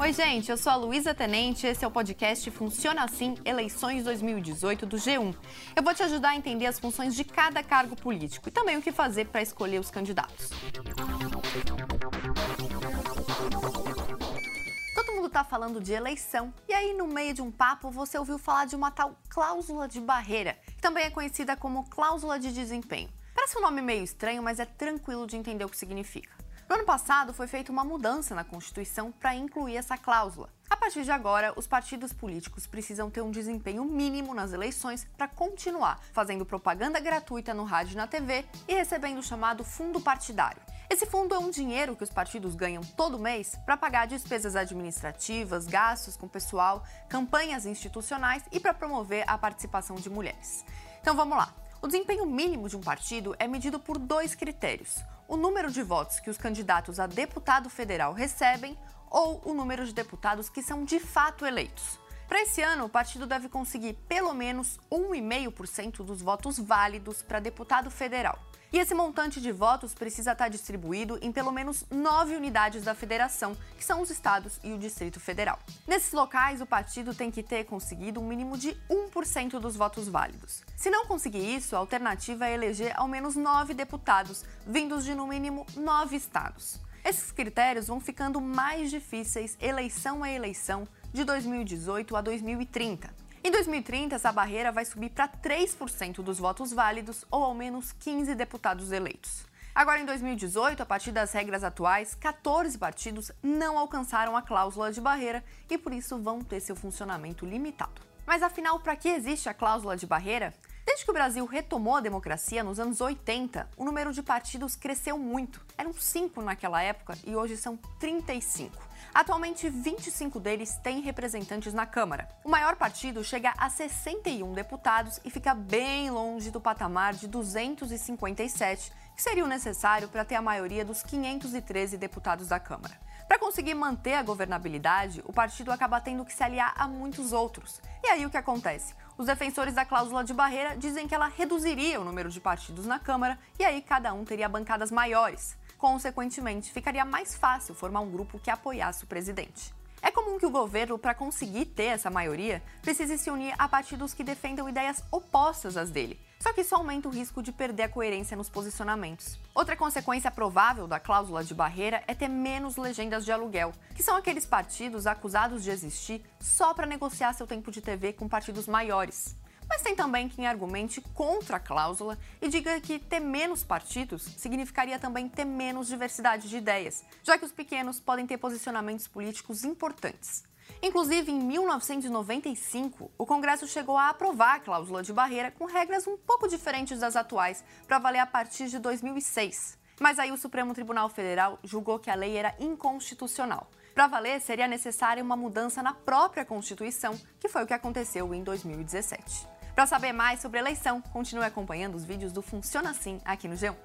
Oi, gente, eu sou a Luísa Tenente, esse é o podcast Funciona Assim Eleições 2018 do G1. Eu vou te ajudar a entender as funções de cada cargo político e também o que fazer para escolher os candidatos. Todo mundo está falando de eleição e aí, no meio de um papo, você ouviu falar de uma tal cláusula de barreira, que também é conhecida como cláusula de desempenho. Parece um nome meio estranho, mas é tranquilo de entender o que significa. No ano passado, foi feita uma mudança na Constituição para incluir essa cláusula. A partir de agora, os partidos políticos precisam ter um desempenho mínimo nas eleições para continuar fazendo propaganda gratuita no rádio e na TV e recebendo o chamado fundo partidário. Esse fundo é um dinheiro que os partidos ganham todo mês para pagar despesas administrativas, gastos com pessoal, campanhas institucionais e para promover a participação de mulheres. Então vamos lá. O desempenho mínimo de um partido é medido por dois critérios: o número de votos que os candidatos a deputado federal recebem ou o número de deputados que são de fato eleitos. Para esse ano, o partido deve conseguir pelo menos 1,5% dos votos válidos para deputado federal. E esse montante de votos precisa estar distribuído em pelo menos nove unidades da federação, que são os estados e o Distrito Federal. Nesses locais, o partido tem que ter conseguido um mínimo de 1% dos votos válidos. Se não conseguir isso, a alternativa é eleger ao menos nove deputados, vindos de no mínimo nove estados. Esses critérios vão ficando mais difíceis eleição a eleição de 2018 a 2030. Em 2030, essa barreira vai subir para 3% dos votos válidos ou ao menos 15 deputados eleitos. Agora, em 2018, a partir das regras atuais, 14 partidos não alcançaram a cláusula de barreira e por isso vão ter seu funcionamento limitado. Mas afinal, para que existe a cláusula de barreira? Desde que o Brasil retomou a democracia nos anos 80, o número de partidos cresceu muito. Eram 5 naquela época e hoje são 35. Atualmente, 25 deles têm representantes na Câmara. O maior partido chega a 61 deputados e fica bem longe do patamar de 257, que seria o necessário para ter a maioria dos 513 deputados da Câmara. Para conseguir manter a governabilidade, o partido acaba tendo que se aliar a muitos outros. E aí o que acontece? Os defensores da cláusula de barreira dizem que ela reduziria o número de partidos na Câmara e aí cada um teria bancadas maiores. Consequentemente, ficaria mais fácil formar um grupo que apoiasse o presidente. É comum que o governo, para conseguir ter essa maioria, precise se unir a partidos que defendam ideias opostas às dele. Só que isso aumenta o risco de perder a coerência nos posicionamentos. Outra consequência provável da cláusula de barreira é ter menos legendas de aluguel, que são aqueles partidos acusados de existir só para negociar seu tempo de TV com partidos maiores. Mas tem também quem argumente contra a cláusula e diga que ter menos partidos significaria também ter menos diversidade de ideias, já que os pequenos podem ter posicionamentos políticos importantes. Inclusive, em 1995, o Congresso chegou a aprovar a cláusula de barreira com regras um pouco diferentes das atuais, para valer a partir de 2006. Mas aí o Supremo Tribunal Federal julgou que a lei era inconstitucional. Para valer, seria necessária uma mudança na própria Constituição, que foi o que aconteceu em 2017. Para saber mais sobre eleição, continue acompanhando os vídeos do Funciona Assim aqui no G1.